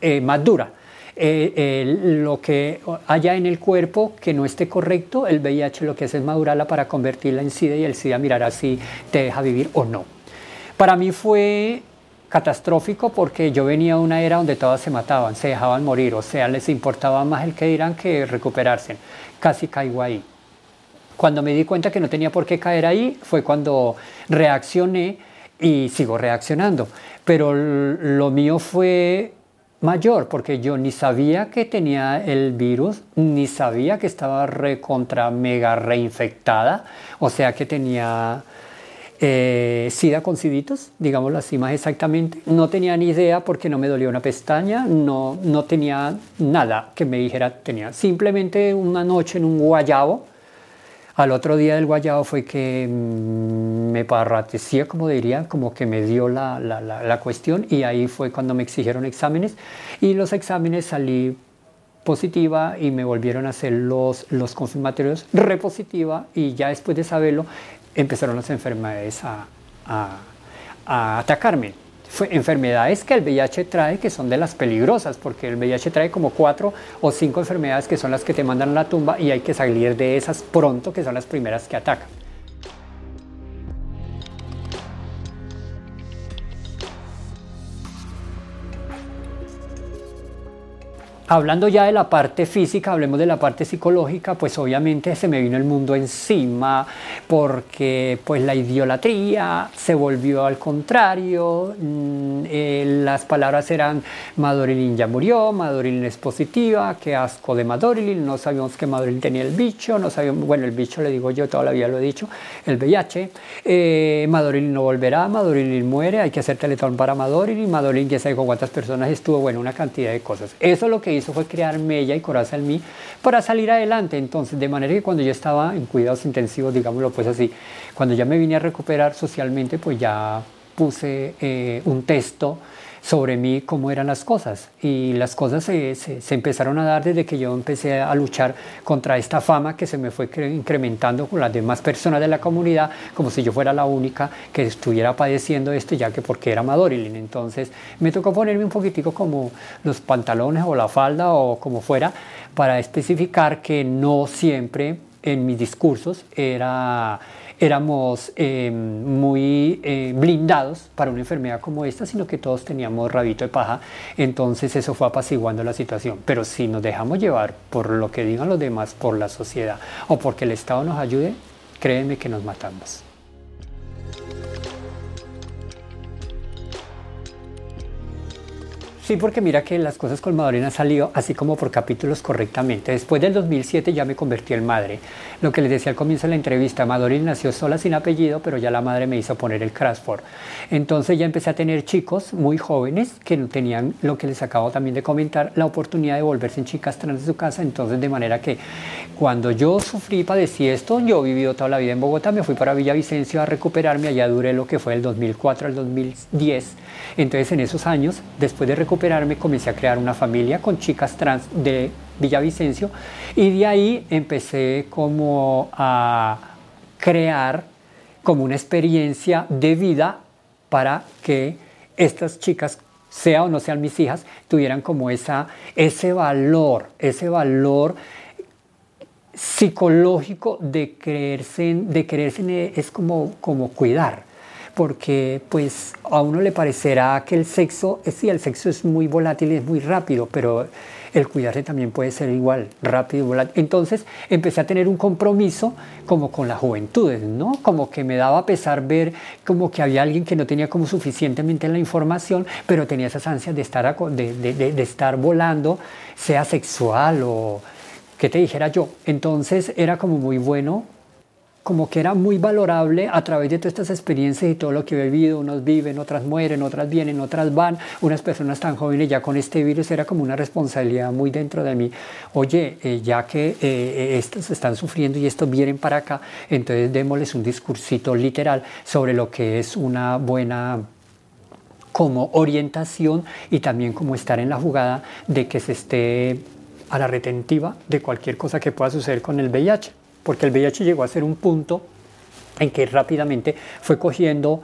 eh, más dura. Eh, lo que haya en el cuerpo que no esté correcto, el VIH lo que hace es madurarla para convertirla en SIDA y el SIDA mirará si te deja vivir o no. Para mí fue catastrófico porque yo venía de una era donde todas se mataban, se dejaban morir, o sea, les importaba más el que dirán que recuperarse. Casi caigo ahí. Cuando me di cuenta que no tenía por qué caer ahí fue cuando reaccioné y sigo reaccionando. Pero lo mío fue mayor, porque yo ni sabía que tenía el virus, ni sabía que estaba recontra mega reinfectada, o sea que tenía eh, sida con siditos, digámoslo así más exactamente. No tenía ni idea porque no me dolía una pestaña, no, no tenía nada que me dijera tenía. Simplemente una noche en un guayabo, al otro día del guayabo fue que mm, me parratecía, como diría, como que me dio la, la, la, cuestión y ahí fue cuando me exigieron exámenes. Y los exámenes salí positiva y me volvieron a hacer los, los confirmatorios repositiva y ya después de saberlo empezaron las enfermedades a, a, atacarme enfermedades que el VIH trae que son de las peligrosas, porque el VIH trae como cuatro o cinco enfermedades que son las que te mandan a la tumba y hay que salir de esas pronto, que son las primeras que atacan. Hablando ya de la parte física, hablemos de la parte psicológica, pues obviamente se me vino el mundo encima porque pues la idolatría se volvió al contrario, mm, eh, las palabras eran Madorilin ya murió, Madorilin es positiva, qué asco de Madorilin, no sabíamos que Madorilin tenía el bicho, no sabíamos, bueno el bicho le digo yo, toda la vida lo he dicho, el VIH, eh, no volverá, Madorilin muere, hay que hacer teletón para Madorilin, Madorilin ya sabe con cuántas personas estuvo, bueno, una cantidad de cosas. Eso es lo que hizo fue crear mella y coraza en mí para salir adelante. Entonces, de manera que cuando yo estaba en cuidados intensivos, digámoslo pues así, cuando ya me vine a recuperar socialmente, pues ya puse eh, un texto sobre mí cómo eran las cosas. Y las cosas se, se, empezaron a dar desde que yo empecé a luchar contra esta fama que se me fue incrementando con las demás personas de la comunidad, como si yo fuera la única que estuviera padeciendo esto, ya que porque era Madorilin. Entonces me tocó ponerme un poquitico como los pantalones o la falda o como fuera, para especificar que no siempre en mis discursos era éramos eh, muy eh, blindados para una enfermedad como esta, sino que todos teníamos rabito de paja, entonces eso fue apaciguando la situación. Pero si nos dejamos llevar por lo que digan los demás, por la sociedad o porque el Estado nos ayude, créeme que nos matamos. Sí, porque mira que las cosas con Madorina han salido así como por capítulos correctamente. Después del 2007 ya me convertí en madre. Lo que les decía al comienzo de la entrevista, Madorina nació sola sin apellido, pero ya la madre me hizo poner el Crashford. Entonces ya empecé a tener chicos muy jóvenes que no tenían lo que les acabo también de comentar, la oportunidad de volverse en chicas trans de su casa. Entonces de manera que cuando yo sufrí padecí esto, yo vivido toda la vida en Bogotá, me fui para Villavicencio a recuperarme, allá duré lo que fue el 2004 al 2010. Entonces en esos años, después de recuperarme, comencé a crear una familia con chicas trans de Villavicencio, y de ahí empecé como a crear como una experiencia de vida para que estas chicas sea o no sean mis hijas, tuvieran como esa, ese valor, ese valor psicológico de creerse, de creerse es como, como cuidar porque pues a uno le parecerá que el sexo, sí, el sexo es muy volátil y es muy rápido, pero el cuidarse también puede ser igual, rápido y volátil. Entonces empecé a tener un compromiso como con las juventudes, ¿no? Como que me daba pesar ver como que había alguien que no tenía como suficientemente la información, pero tenía esas ansias de estar, de, de, de estar volando, sea sexual o que te dijera yo. Entonces era como muy bueno como que era muy valorable a través de todas estas experiencias y todo lo que he vivido. Unos viven, otras mueren, otras vienen, otras van. Unas personas tan jóvenes ya con este virus era como una responsabilidad muy dentro de mí. Oye, eh, ya que eh, eh, estos están sufriendo y estos vienen para acá, entonces démosles un discursito literal sobre lo que es una buena como orientación y también como estar en la jugada de que se esté a la retentiva de cualquier cosa que pueda suceder con el VIH porque el VIH llegó a ser un punto en que rápidamente fue cogiendo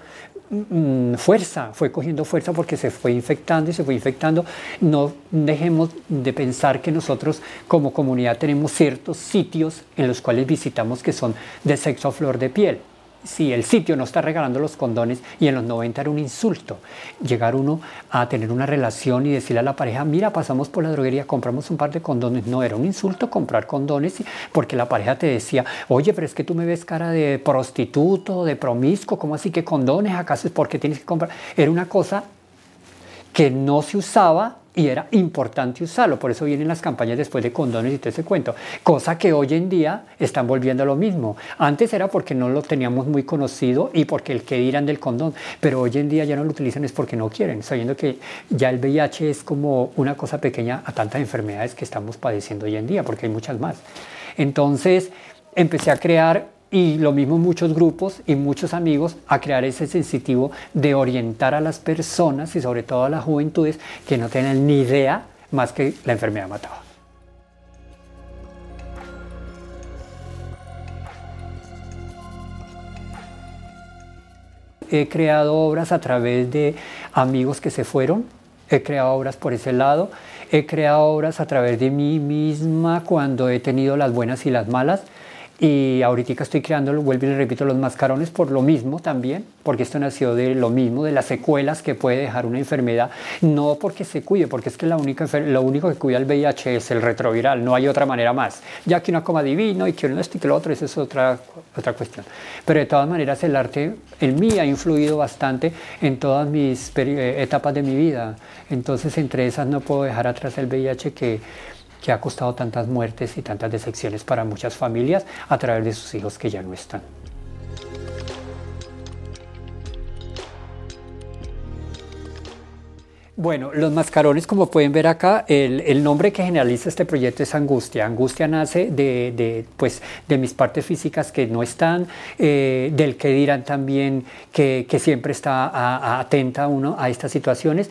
mm, fuerza, fue cogiendo fuerza porque se fue infectando y se fue infectando. No dejemos de pensar que nosotros como comunidad tenemos ciertos sitios en los cuales visitamos que son de sexo a flor de piel si el sitio no está regalando los condones y en los 90 era un insulto, llegar uno a tener una relación y decirle a la pareja, mira, pasamos por la droguería, compramos un par de condones, no era un insulto comprar condones porque la pareja te decía, oye, pero es que tú me ves cara de prostituto, de promiscuo, ¿cómo así que condones? ¿Acaso es porque tienes que comprar? Era una cosa que no se usaba y era importante usarlo, por eso vienen las campañas después de condones y todo ese cuento, cosa que hoy en día están volviendo a lo mismo. Antes era porque no lo teníamos muy conocido y porque el que dirán del condón, pero hoy en día ya no lo utilizan es porque no quieren, sabiendo que ya el VIH es como una cosa pequeña a tantas enfermedades que estamos padeciendo hoy en día, porque hay muchas más. Entonces empecé a crear y lo mismo muchos grupos y muchos amigos a crear ese sensitivo de orientar a las personas y sobre todo a las juventudes que no tienen ni idea más que la enfermedad mataba. He creado obras a través de amigos que se fueron, he creado obras por ese lado, he creado obras a través de mí misma cuando he tenido las buenas y las malas y ahorita estoy creando, vuelvo y repito, los mascarones por lo mismo también, porque esto nació de lo mismo, de las secuelas que puede dejar una enfermedad, no porque se cuide, porque es que la única, lo único que cuida el VIH es el retroviral, no hay otra manera más. Ya que una coma divino y que uno esto y que lo otro, esa es otra, otra cuestión. Pero de todas maneras el arte en mí ha influido bastante en todas mis eh, etapas de mi vida. Entonces entre esas no puedo dejar atrás el VIH que que ha costado tantas muertes y tantas decepciones para muchas familias a través de sus hijos que ya no están. Bueno, los mascarones, como pueden ver acá, el, nombre que generaliza este proyecto es Angustia. Angustia nace de, pues, de mis partes físicas que no están, eh, del que dirán también que, siempre está atenta uno a estas situaciones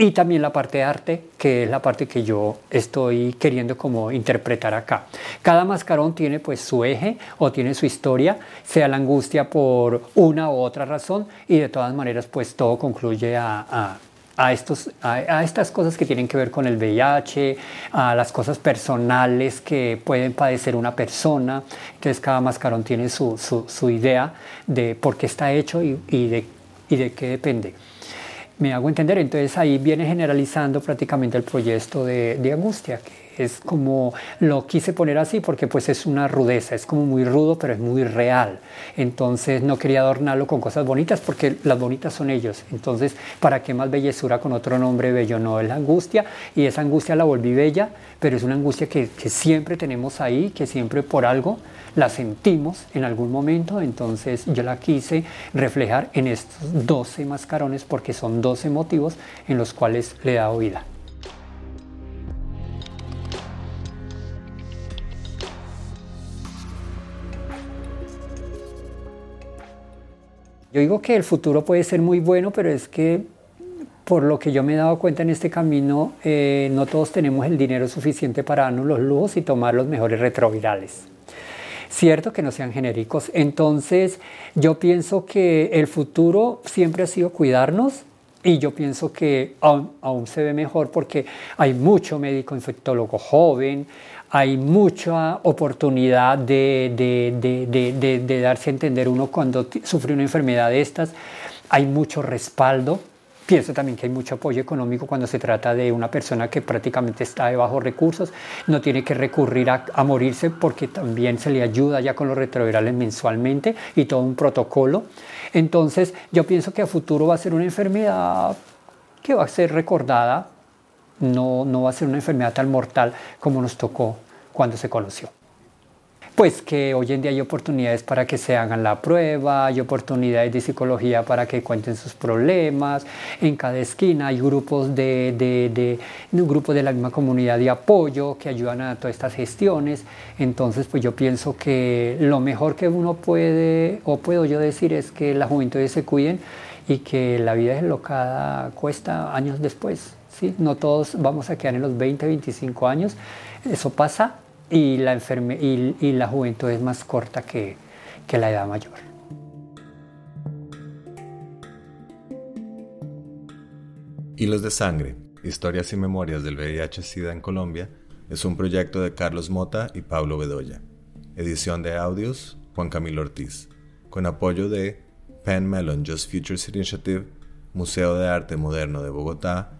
y también la parte de arte, que es la parte que yo estoy queriendo como interpretar acá. Cada mascarón tiene pues su eje o tiene su historia, sea la angustia por una u otra razón y de todas maneras pues todo concluye a, a, estos, a, estas cosas que tienen que ver con el VIH, a las cosas personales que pueden padecer una persona. Entonces cada mascarón tiene su, su, su idea de por qué está hecho y, y, de, y de qué depende me hago entender. Entonces ahí viene generalizando prácticamente el proyecto de, angustia, que es como lo quise poner así porque pues es una rudeza, es como muy rudo, pero es muy real. Entonces no quería adornarlo con cosas bonitas porque las bonitas son ellos. Entonces, ¿para qué más bellezura con otro nombre bello? No, es la angustia y esa angustia la volví bella, pero es una angustia que, siempre tenemos ahí, que siempre por algo la sentimos en algún momento, entonces yo la quise reflejar en estos 12 mascarones porque son 12 motivos en los cuales le dado vida. Yo digo que el futuro puede ser muy bueno, pero es que por lo que yo me he dado cuenta en este camino, eh, no todos tenemos el dinero suficiente para darnos los lujos y tomar los mejores retrovirales. Cierto que no sean genéricos. Entonces, yo pienso que el futuro siempre ha sido cuidarnos, y yo pienso que aún, aún, se ve mejor porque hay mucho médico infectólogo joven, hay mucha oportunidad de, darse a entender uno cuando sufre una enfermedad de estas, hay mucho respaldo. Pienso también que hay mucho apoyo económico cuando se trata de una persona que prácticamente está de bajos recursos, no tiene que recurrir a, a morirse porque también se le ayuda ya con los retrovirales mensualmente y todo un protocolo. Entonces yo pienso que a futuro va a ser una enfermedad que va a ser recordada, no, no va a ser una enfermedad tan mortal como nos tocó cuando se conoció. Pues que hoy en día hay oportunidades para que se hagan la prueba, hay oportunidades de psicología para que cuenten sus problemas, en cada esquina hay grupos de, de, de, un grupo de la misma comunidad de apoyo que ayudan a todas estas gestiones, entonces pues yo pienso que lo mejor que uno puede, o puedo yo decir, es que la juventud se cuiden y que la vida deslocada cuesta años después, No todos vamos a quedar en los 20, 25 años, eso pasa y la, juventud es más corta que, que la edad mayor. Hilos de Sangre, Historias y Memorias del VIH-Sida en Colombia, es un proyecto de Carlos Mota y Pablo Bedoya. Edición de audios, Juan Camilo Ortiz. Con apoyo de Penn Mellon Just Futures Initiative, Museo de Arte Moderno de Bogotá